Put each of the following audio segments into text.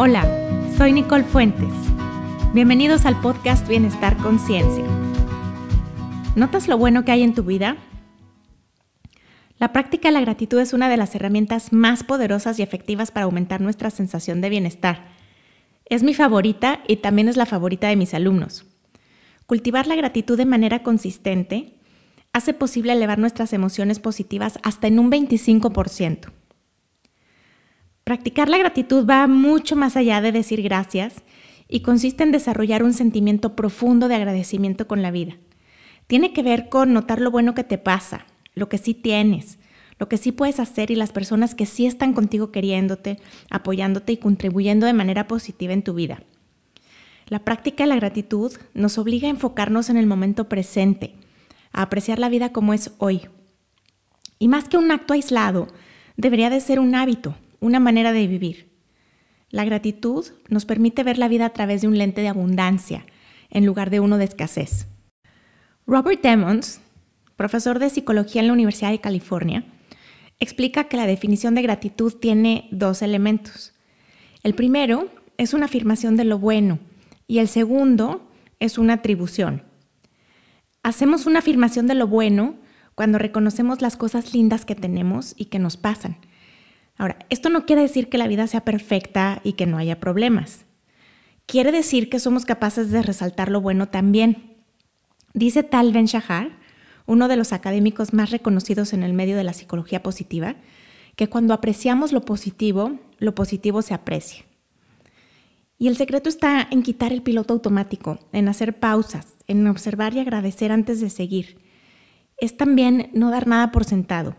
Hola, soy Nicole Fuentes. Bienvenidos al podcast Bienestar Conciencia. ¿Notas lo bueno que hay en tu vida? La práctica de la gratitud es una de las herramientas más poderosas y efectivas para aumentar nuestra sensación de bienestar. Es mi favorita y también es la favorita de mis alumnos. Cultivar la gratitud de manera consistente hace posible elevar nuestras emociones positivas hasta en un 25%. Practicar la gratitud va mucho más allá de decir gracias y consiste en desarrollar un sentimiento profundo de agradecimiento con la vida. Tiene que ver con notar lo bueno que te pasa, lo que sí tienes, lo que sí puedes hacer y las personas que sí están contigo queriéndote, apoyándote y contribuyendo de manera positiva en tu vida. La práctica de la gratitud nos obliga a enfocarnos en el momento presente, a apreciar la vida como es hoy. Y más que un acto aislado, debería de ser un hábito, una manera de vivir. La gratitud nos permite ver la vida a través de un lente de abundancia en lugar de uno de escasez. Robert Demons, profesor de psicología en la Universidad de California, explica que la definición de gratitud tiene dos elementos. El primero es una afirmación de lo bueno y el segundo es una atribución. Hacemos una afirmación de lo bueno cuando reconocemos las cosas lindas que tenemos y que nos pasan Ahora, esto no quiere decir que la vida sea perfecta y que no haya problemas. Quiere decir que somos capaces de resaltar lo bueno también. Dice Tal Ben Shahar, uno de los académicos más reconocidos en el medio de la psicología positiva, que cuando apreciamos lo positivo, lo positivo se aprecia. Y el secreto está en quitar el piloto automático, en hacer pausas, en observar y agradecer antes de seguir. Es también no dar nada por sentado,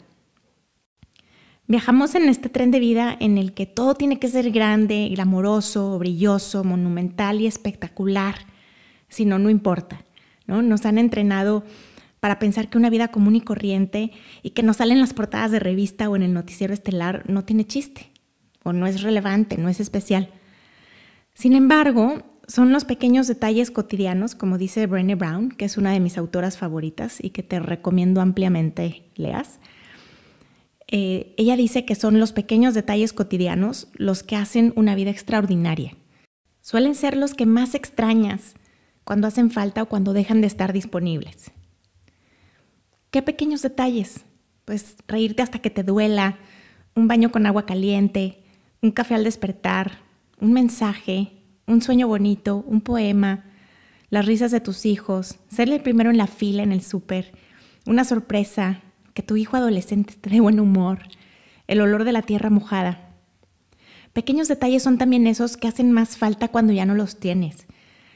Viajamos en este tren de vida en el que todo tiene que ser grande, glamoroso, brilloso, monumental y espectacular. Si no, no importa. ¿no? Nos han entrenado para pensar que una vida común y corriente y que no salen las portadas de revista o en el noticiero estelar no tiene chiste o no es relevante, no es especial. Sin embargo, son los pequeños detalles cotidianos, como dice Brené Brown, que es una de mis autoras favoritas y que te recomiendo ampliamente leas, eh, ella dice que son los pequeños detalles cotidianos los que hacen una vida extraordinaria. Suelen ser los que más extrañas cuando hacen falta o cuando dejan de estar disponibles. ¿Qué pequeños detalles? Pues reírte hasta que te duela, un baño con agua caliente, un café al despertar, un mensaje, un sueño bonito, un poema, las risas de tus hijos, ser el primero en la fila en el súper, una sorpresa, tu hijo adolescente esté de buen humor, el olor de la tierra mojada. Pequeños detalles son también esos que hacen más falta cuando ya no los tienes.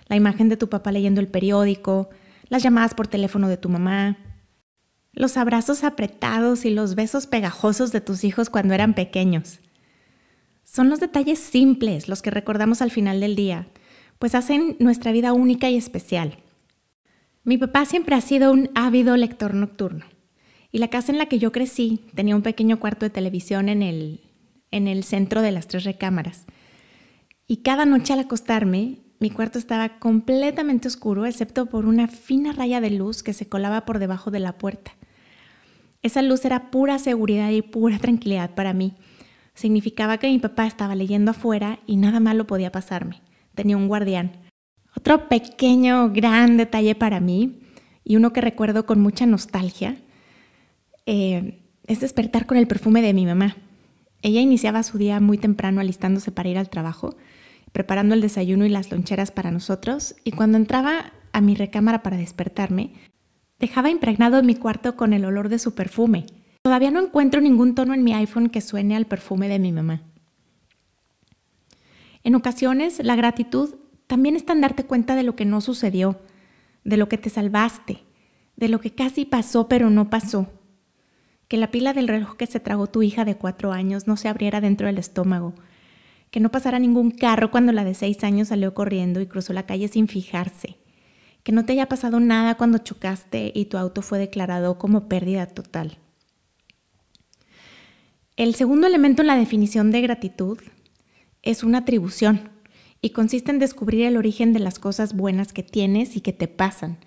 La imagen de tu papá leyendo el periódico, las llamadas por teléfono de tu mamá, los abrazos apretados y los besos pegajosos de tus hijos cuando eran pequeños. Son los detalles simples los que recordamos al final del día, pues hacen nuestra vida única y especial. Mi papá siempre ha sido un ávido lector nocturno. Y la casa en la que yo crecí tenía un pequeño cuarto de televisión en el, en el centro de las tres recámaras. Y cada noche al acostarme, mi cuarto estaba completamente oscuro, excepto por una fina raya de luz que se colaba por debajo de la puerta. Esa luz era pura seguridad y pura tranquilidad para mí. Significaba que mi papá estaba leyendo afuera y nada malo podía pasarme. Tenía un guardián. Otro pequeño, gran detalle para mí, y uno que recuerdo con mucha nostalgia, eh, es despertar con el perfume de mi mamá. Ella iniciaba su día muy temprano alistándose para ir al trabajo, preparando el desayuno y las loncheras para nosotros, y cuando entraba a mi recámara para despertarme, dejaba impregnado mi cuarto con el olor de su perfume. Todavía no encuentro ningún tono en mi iPhone que suene al perfume de mi mamá. En ocasiones, la gratitud también está en darte cuenta de lo que no sucedió, de lo que te salvaste, de lo que casi pasó pero no pasó, que la pila del reloj que se tragó tu hija de cuatro años no se abriera dentro del estómago, que no pasara ningún carro cuando la de seis años salió corriendo y cruzó la calle sin fijarse, que no te haya pasado nada cuando chocaste y tu auto fue declarado como pérdida total. El segundo elemento en la definición de gratitud es una atribución y consiste en descubrir el origen de las cosas buenas que tienes y que te pasan.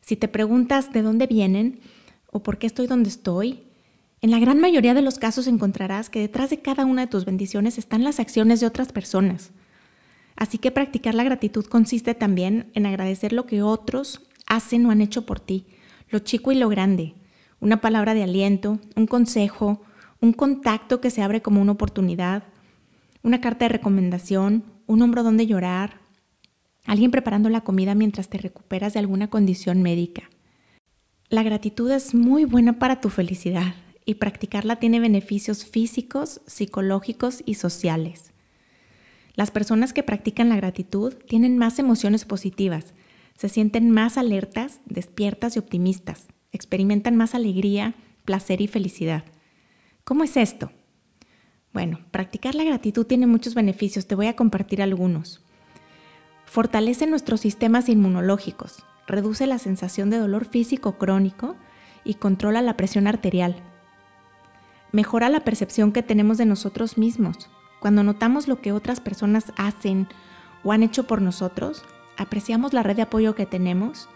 Si te preguntas de dónde vienen o por qué estoy donde estoy, en la gran mayoría de los casos encontrarás que detrás de cada una de tus bendiciones están las acciones de otras personas. Así que practicar la gratitud consiste también en agradecer lo que otros hacen o han hecho por ti, lo chico y lo grande, una palabra de aliento, un consejo, un contacto que se abre como una oportunidad, una carta de recomendación, un hombro donde llorar, alguien preparando la comida mientras te recuperas de alguna condición médica. La gratitud es muy buena para tu felicidad y practicarla tiene beneficios físicos, psicológicos y sociales. Las personas que practican la gratitud tienen más emociones positivas, se sienten más alertas, despiertas y optimistas, experimentan más alegría, placer y felicidad. ¿Cómo es esto? Bueno, practicar la gratitud tiene muchos beneficios, te voy a compartir algunos. Fortalece nuestros sistemas inmunológicos, reduce la sensación de dolor físico crónico y controla la presión arterial. Mejora la percepción que tenemos de nosotros mismos, cuando notamos lo que otras personas hacen o han hecho por nosotros, apreciamos la red de apoyo que tenemos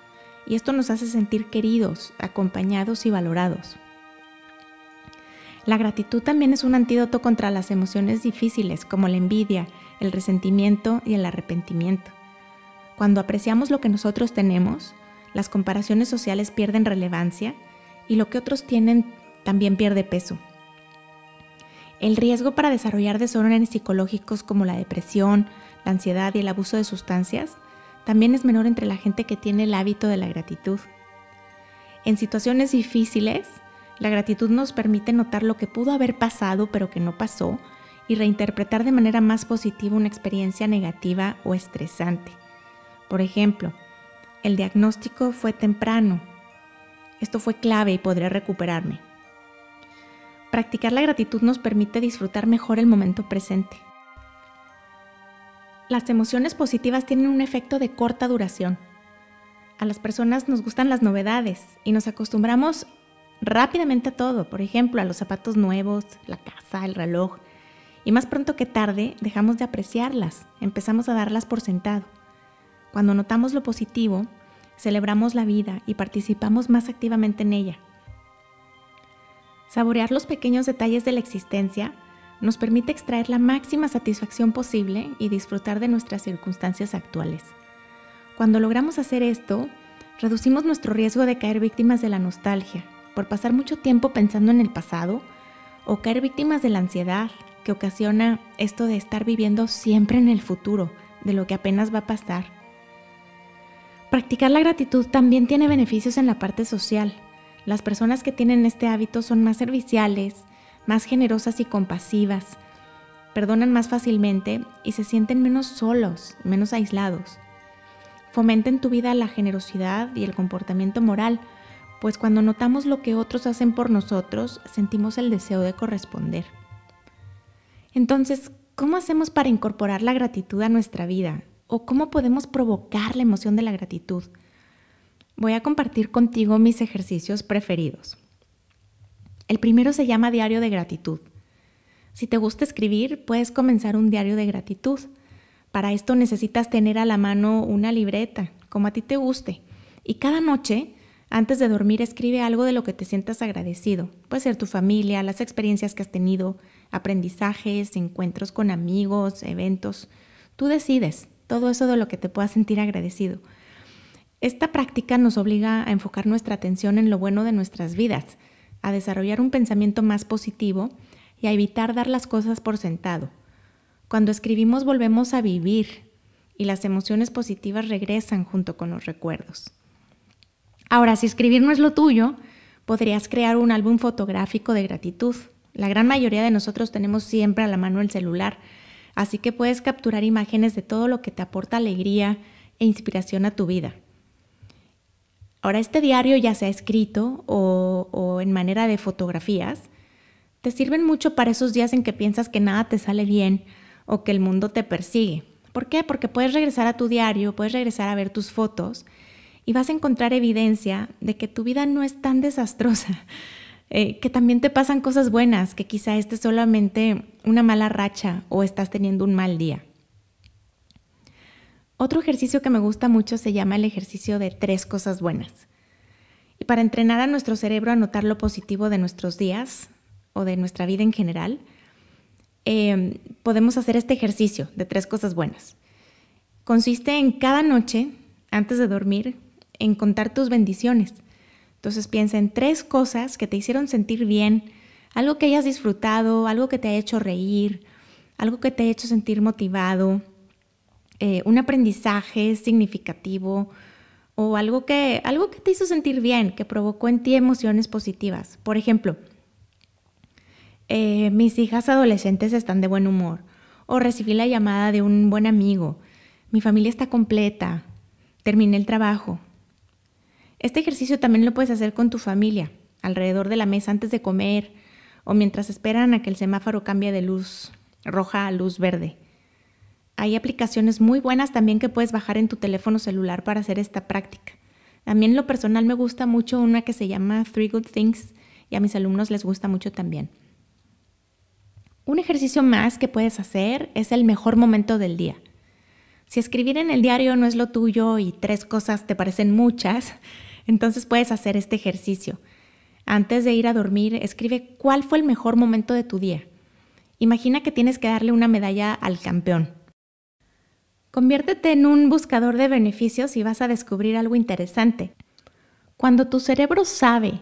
y esto nos hace sentir queridos, acompañados y valorados. La gratitud también es un antídoto contra las emociones difíciles como la envidia, el resentimiento y el arrepentimiento. Cuando apreciamos lo que nosotros tenemos, las comparaciones sociales pierden relevancia y lo que otros tienen también pierde peso. El riesgo para desarrollar desórdenes psicológicos como la depresión, la ansiedad y el abuso de sustancias también es menor entre la gente que tiene el hábito de la gratitud. En situaciones difíciles, la gratitud nos permite notar lo que pudo haber pasado pero que no pasó y reinterpretar de manera más positiva una experiencia negativa o estresante. Por ejemplo, el diagnóstico fue temprano. Esto fue clave y podré recuperarme. Practicar la gratitud nos permite disfrutar mejor el momento presente. Las emociones positivas tienen un efecto de corta duración. A las personas nos gustan las novedades y nos acostumbramos rápidamente a todo, por ejemplo, a los zapatos nuevos, la casa, el reloj, y más pronto que tarde dejamos de apreciarlas, empezamos a darlas por sentado. Cuando notamos lo positivo, celebramos la vida y participamos más activamente en ella. Saborear los pequeños detalles de la existencia nos permite extraer la máxima satisfacción posible y disfrutar de nuestras circunstancias actuales. Cuando logramos hacer esto, reducimos nuestro riesgo de caer víctimas de la nostalgia, por pasar mucho tiempo pensando en el pasado, o caer víctimas de la ansiedad, que ocasiona esto de estar viviendo siempre en el futuro, de lo que apenas va a pasar. Practicar la gratitud también tiene beneficios en la parte social, las personas que tienen este hábito son más serviciales, más generosas y compasivas, perdonan más fácilmente y se sienten menos solos, menos aislados. Fomenta en tu vida la generosidad y el comportamiento moral, pues cuando notamos lo que otros hacen por nosotros, sentimos el deseo de corresponder. Entonces, ¿cómo hacemos para incorporar la gratitud a nuestra vida? ¿O cómo podemos provocar la emoción de la gratitud? Voy a compartir contigo mis ejercicios preferidos. El primero se llama Diario de Gratitud. Si te gusta escribir, puedes comenzar un diario de gratitud. Para esto necesitas tener a la mano una libreta, como a ti te guste. Y cada noche, antes de dormir, escribe algo de lo que te sientas agradecido. Puede ser tu familia, las experiencias que has tenido, aprendizajes, encuentros con amigos, eventos. Tú decides todo eso de lo que te puedas sentir agradecido. Esta práctica nos obliga a enfocar nuestra atención en lo bueno de nuestras vidas, a desarrollar un pensamiento más positivo y a evitar dar las cosas por sentado. Cuando escribimos volvemos a vivir y las emociones positivas regresan junto con los recuerdos. Ahora, si escribir no es lo tuyo, podrías crear un álbum fotográfico de gratitud. La gran mayoría de nosotros tenemos siempre a la mano el celular, así que puedes capturar imágenes de todo lo que te aporta alegría e inspiración a tu vida. Ahora, este diario ya sea escrito o, en manera de fotografías, te sirven mucho para esos días en que piensas que nada te sale bien o que el mundo te persigue. ¿Por qué? Porque puedes regresar a tu diario, puedes regresar a ver tus fotos y vas a encontrar evidencia de que tu vida no es tan desastrosa, eh, que también te pasan cosas buenas, que quizá este es solamente una mala racha o estás teniendo un mal día. Otro ejercicio que me gusta mucho se llama el ejercicio de tres cosas buenas. Y para entrenar a nuestro cerebro a notar lo positivo de nuestros días o de nuestra vida en general, em, podemos hacer este ejercicio de tres cosas buenas. Consiste en cada noche, antes de dormir, en contar tus bendiciones. Entonces piensa en tres cosas que te hicieron sentir bien, algo que hayas disfrutado, algo que te haya hecho reír, algo que te haya hecho sentir motivado, eh, un aprendizaje significativo o algo que, algo que te hizo sentir bien, que provocó en ti emociones positivas. Por ejemplo, eh, mis hijas adolescentes están de buen humor o recibí la llamada de un buen amigo, mi familia está completa, terminé el trabajo. Este ejercicio también lo puedes hacer con tu familia, alrededor de la mesa antes de comer o mientras esperan a que el semáforo cambie de luz roja a luz verde. Hay aplicaciones muy buenas también que puedes bajar en tu teléfono celular para hacer esta práctica. A mí en lo personal me gusta mucho una que se llama Three Good Things y a mis alumnos les gusta mucho también. Un ejercicio más que puedes hacer es el mejor momento del día. Si escribir en el diario no es lo tuyo y tres cosas te parecen muchas, entonces puedes hacer este ejercicio. Antes de ir a dormir, escribe cuál fue el mejor momento de tu día. Imagina que tienes que darle una medalla al campeón. Conviértete en un buscador de beneficios y vas a descubrir algo interesante. Cuando tu cerebro sabe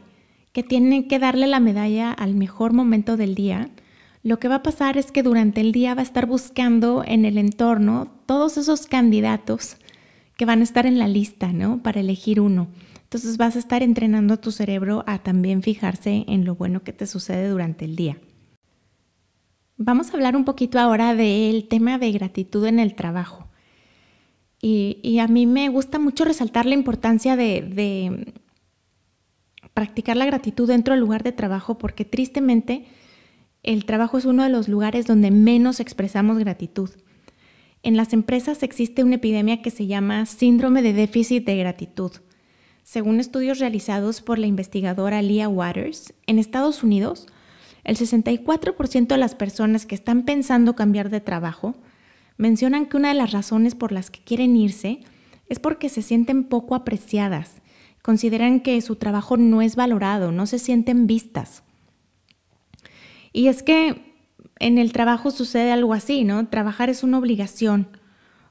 que tiene que darle la medalla al mejor momento del día, lo que va a pasar es que durante el día va a estar buscando en el entorno todos esos candidatos que van a estar en la lista, ¿no? Para elegir uno. Entonces vas a estar entrenando a tu cerebro a también fijarse en lo bueno que te sucede durante el día. Vamos a hablar un poquito ahora del tema de gratitud en el trabajo. Y, a mí me gusta mucho resaltar la importancia de, de practicar la gratitud dentro del lugar de trabajo porque tristemente el trabajo es uno de los lugares donde menos expresamos gratitud. En las empresas existe una epidemia que se llama síndrome de déficit de gratitud. Según estudios realizados por la investigadora Leah Waters, en Estados Unidos, el 64% de las personas que están pensando cambiar de trabajo mencionan que una de las razones por las que quieren irse es porque se sienten poco apreciadas, consideran que su trabajo no es valorado, no se sienten vistas. Y es que en el trabajo sucede algo así, ¿no? Trabajar es una obligación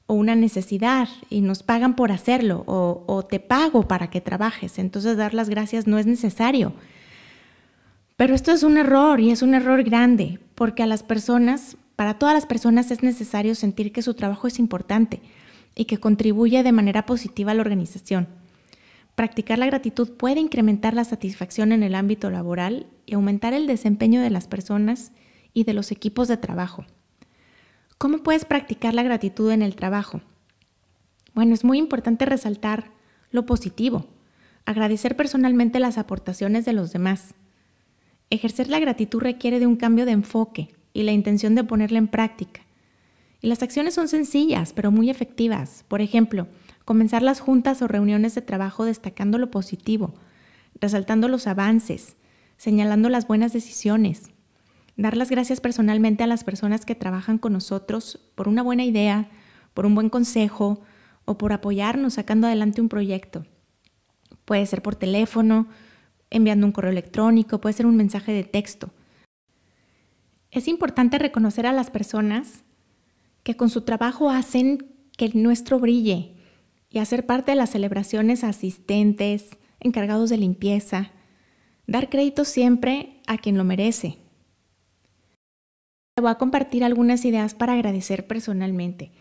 o una necesidad y nos pagan por hacerlo o, te pago para que trabajes, entonces dar las gracias no es necesario. Pero esto es un error y es un error grande porque a las personas, para todas las personas es necesario sentir que su trabajo es importante y que contribuye de manera positiva a la organización. Practicar la gratitud puede incrementar la satisfacción en el ámbito laboral y aumentar el desempeño de las personas y de los equipos de trabajo. ¿Cómo puedes practicar la gratitud en el trabajo? Bueno, es muy importante resaltar lo positivo, agradecer personalmente las aportaciones de los demás. Ejercer la gratitud requiere de un cambio de enfoque y la intención de ponerla en práctica. Y las acciones son sencillas, pero muy efectivas. Por ejemplo, comenzar las juntas o reuniones de trabajo destacando lo positivo, resaltando los avances, señalando las buenas decisiones, dar las gracias personalmente a las personas que trabajan con nosotros por una buena idea, por un buen consejo o por apoyarnos sacando adelante un proyecto. Puede ser por teléfono, enviando un correo electrónico, puede ser un mensaje de texto. Es importante reconocer a las personas que con su trabajo hacen que el nuestro brille, y hacer parte de las celebraciones asistentes, encargados de limpieza, dar crédito siempre a quien lo merece. Te voy a compartir algunas ideas para agradecer personalmente.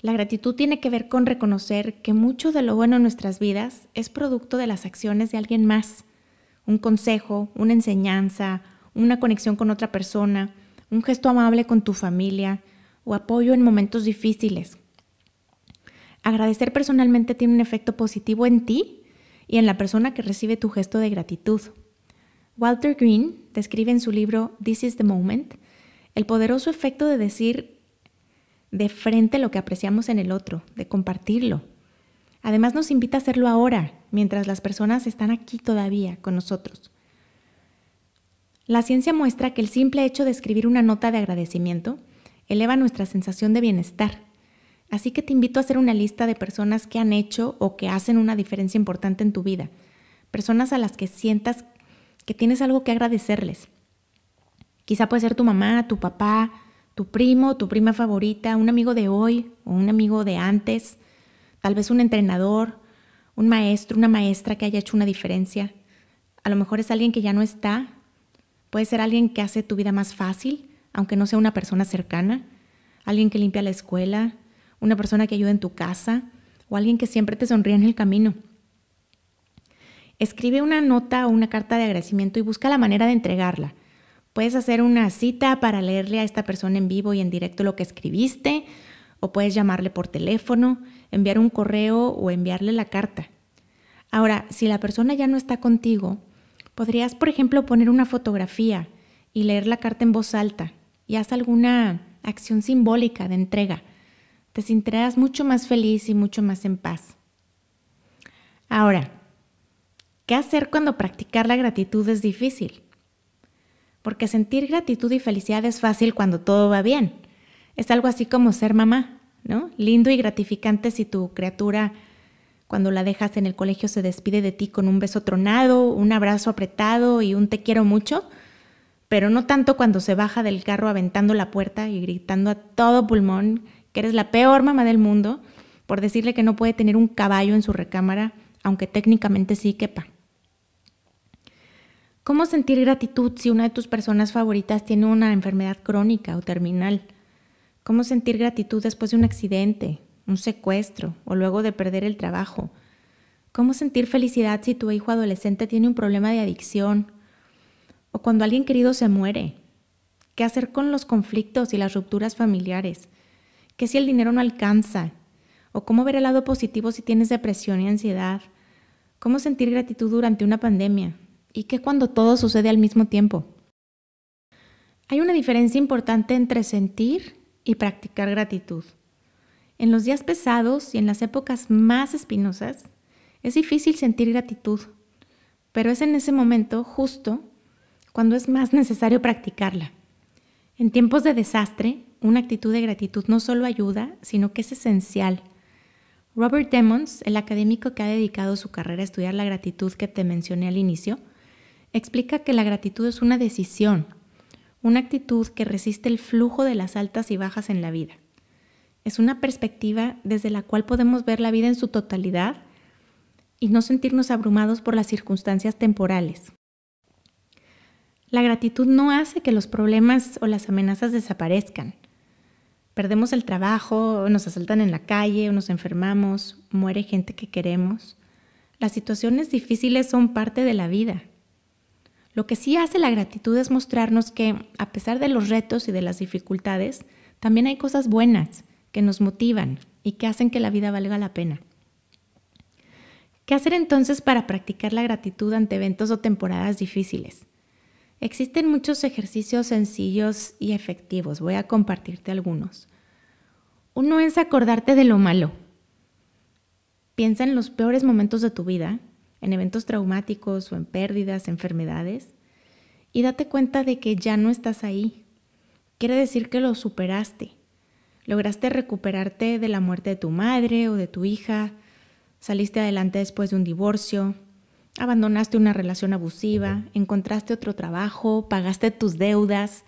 La gratitud tiene que ver con reconocer que mucho de lo bueno en nuestras vidas es producto de las acciones de alguien más. Un consejo, una enseñanza, una conexión con otra persona, un gesto amable con tu familia o apoyo en momentos difíciles. Agradecer personalmente tiene un efecto positivo en ti y en la persona que recibe tu gesto de gratitud. Walter Green describe en su libro This is the Moment el poderoso efecto de decir de frente lo que apreciamos en el otro, de compartirlo. Además nos invita a hacerlo ahora, mientras las personas están aquí todavía con nosotros. La ciencia muestra que el simple hecho de escribir una nota de agradecimiento eleva nuestra sensación de bienestar Así que te invito a hacer una lista de personas que han hecho o que hacen una diferencia importante en tu vida. Personas a las que sientas que tienes algo que agradecerles. Quizá puede ser tu mamá, tu papá, tu primo, tu prima favorita, un amigo de hoy o un amigo de antes, tal vez un entrenador, un maestro, una maestra que haya hecho una diferencia. A lo mejor es alguien que ya no está, puede ser alguien que hace tu vida más fácil, aunque no sea una persona cercana, alguien que limpia la escuela, una persona que ayuda en tu casa o alguien que siempre te sonríe en el camino. Escribe una nota o una carta de agradecimiento y busca la manera de entregarla. Puedes hacer una cita para leerle a esta persona en vivo y en directo lo que escribiste, o puedes llamarle por teléfono, enviar un correo o enviarle la carta. Ahora, si la persona ya no está contigo, podrías, por ejemplo, poner una fotografía y leer la carta en voz alta y haz alguna acción simbólica de entrega. Te sentirás mucho más feliz y mucho más en paz. Ahora, ¿qué hacer cuando practicar la gratitud es difícil? Porque sentir gratitud y felicidad es fácil cuando todo va bien. Es algo así como ser mamá, ¿no? Lindo y gratificante si tu criatura cuando la dejas en el colegio se despide de ti con un beso tronado, un abrazo apretado y un te quiero mucho, pero no tanto cuando se baja del carro aventando la puerta y gritando a todo pulmón que eres la peor mamá del mundo por decirle que no puede tener un caballo en su recámara, aunque técnicamente sí quepa. ¿Cómo sentir gratitud si una de tus personas favoritas tiene una enfermedad crónica o terminal? ¿Cómo sentir gratitud después de un accidente, un secuestro o luego de perder el trabajo? ¿Cómo sentir felicidad si tu hijo adolescente tiene un problema de adicción? ¿O cuando alguien querido se muere? ¿Qué hacer con los conflictos y las rupturas familiares? ¿Qué si el dinero no alcanza? ¿O cómo ver el lado positivo si tienes depresión y ansiedad? ¿Cómo sentir gratitud durante una pandemia? ¿Y qué cuando todo sucede al mismo tiempo? Hay una diferencia importante entre sentir y practicar gratitud. En los días pesados y en las épocas más espinosas, es difícil sentir gratitud, pero es en ese momento justo cuando es más necesario practicarla. En tiempos de desastre, una actitud de gratitud no solo ayuda, sino que es esencial. Robert Demons, el académico que ha dedicado su carrera a estudiar la gratitud que te mencioné al inicio, explica que la gratitud es una decisión, una actitud que resiste el flujo de las altas y bajas en la vida. Es una perspectiva desde la cual podemos ver la vida en su totalidad y no sentirnos abrumados por las circunstancias temporales. La gratitud no hace que los problemas o las amenazas desaparezcan. Perdemos el trabajo, nos asaltan en la calle, nos enfermamos, muere gente que queremos. Las situaciones difíciles son parte de la vida. Lo que sí hace la gratitud es mostrarnos que, a pesar de los retos y de las dificultades, también hay cosas buenas que nos motivan y que hacen que la vida valga la pena. ¿Qué hacer entonces para practicar la gratitud ante eventos o temporadas difíciles? Existen muchos ejercicios sencillos y efectivos. Voy a compartirte algunos. Uno es acordarte de lo malo. Piensa en los peores momentos de tu vida en eventos traumáticos o en pérdidas, enfermedades, y date cuenta de que ya no estás ahí. Quiere decir que lo superaste. Lograste recuperarte de la muerte de tu madre o de tu hija, saliste adelante después de un divorcio, abandonaste una relación abusiva, encontraste otro trabajo, pagaste tus deudas.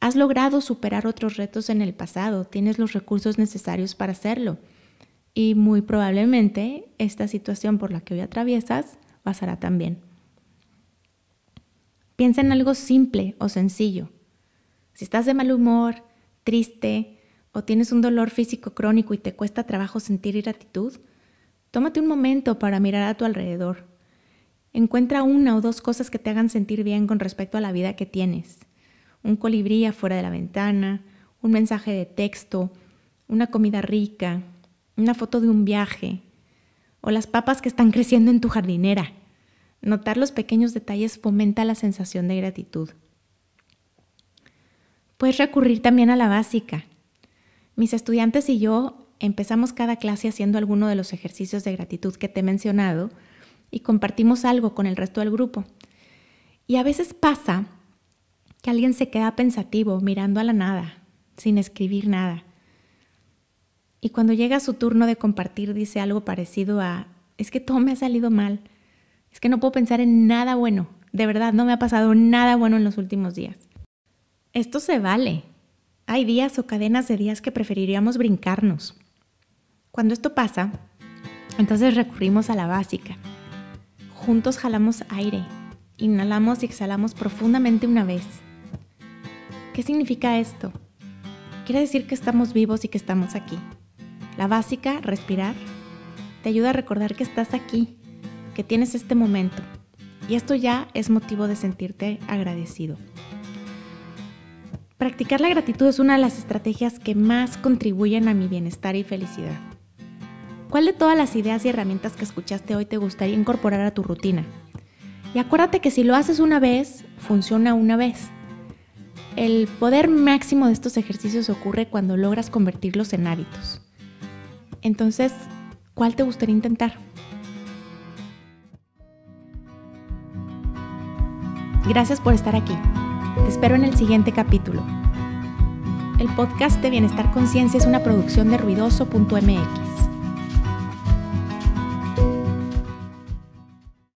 Has logrado superar otros retos en el pasado, tienes los recursos necesarios para hacerlo y muy probablemente esta situación por la que hoy atraviesas pasará también. Piensa en algo simple o sencillo. Si estás de mal humor, triste o tienes un dolor físico crónico y te cuesta trabajo sentir gratitud, tómate un momento para mirar a tu alrededor. Encuentra una o dos cosas que te hagan sentir bien con respecto a la vida que tienes. Un colibrí afuera de la ventana, un mensaje de texto, una comida rica, una foto de un viaje o las papas que están creciendo en tu jardinera. Notar los pequeños detalles fomenta la sensación de gratitud. Puedes recurrir también a la básica. Mis estudiantes y yo empezamos cada clase haciendo alguno de los ejercicios de gratitud que te he mencionado y compartimos algo con el resto del grupo. Y a veces pasa que alguien se queda pensativo mirando a la nada, sin escribir nada. Y cuando llega su turno de compartir dice algo parecido a, es que todo me ha salido mal, es que no puedo pensar en nada bueno, de verdad no me ha pasado nada bueno en los últimos días. Esto se vale. Hay días o cadenas de días que preferiríamos brincarnos. Cuando esto pasa, entonces recurrimos a la básica. Juntos jalamos aire, inhalamos y exhalamos profundamente una vez. ¿Qué significa esto? Quiere decir que estamos vivos y que estamos aquí. La básica, respirar, te ayuda a recordar que estás aquí, que tienes este momento. Y esto ya es motivo de sentirte agradecido. Practicar la gratitud es una de las estrategias que más contribuyen a mi bienestar y felicidad. ¿Cuál de todas las ideas y herramientas que escuchaste hoy te gustaría incorporar a tu rutina? Y acuérdate que si lo haces una vez, funciona una vez. El poder máximo de estos ejercicios ocurre cuando logras convertirlos en hábitos. Entonces, ¿cuál te gustaría intentar? Gracias por estar aquí. Espero en el siguiente capítulo. El podcast de Bienestar Conciencia es una producción de ruidoso.mx.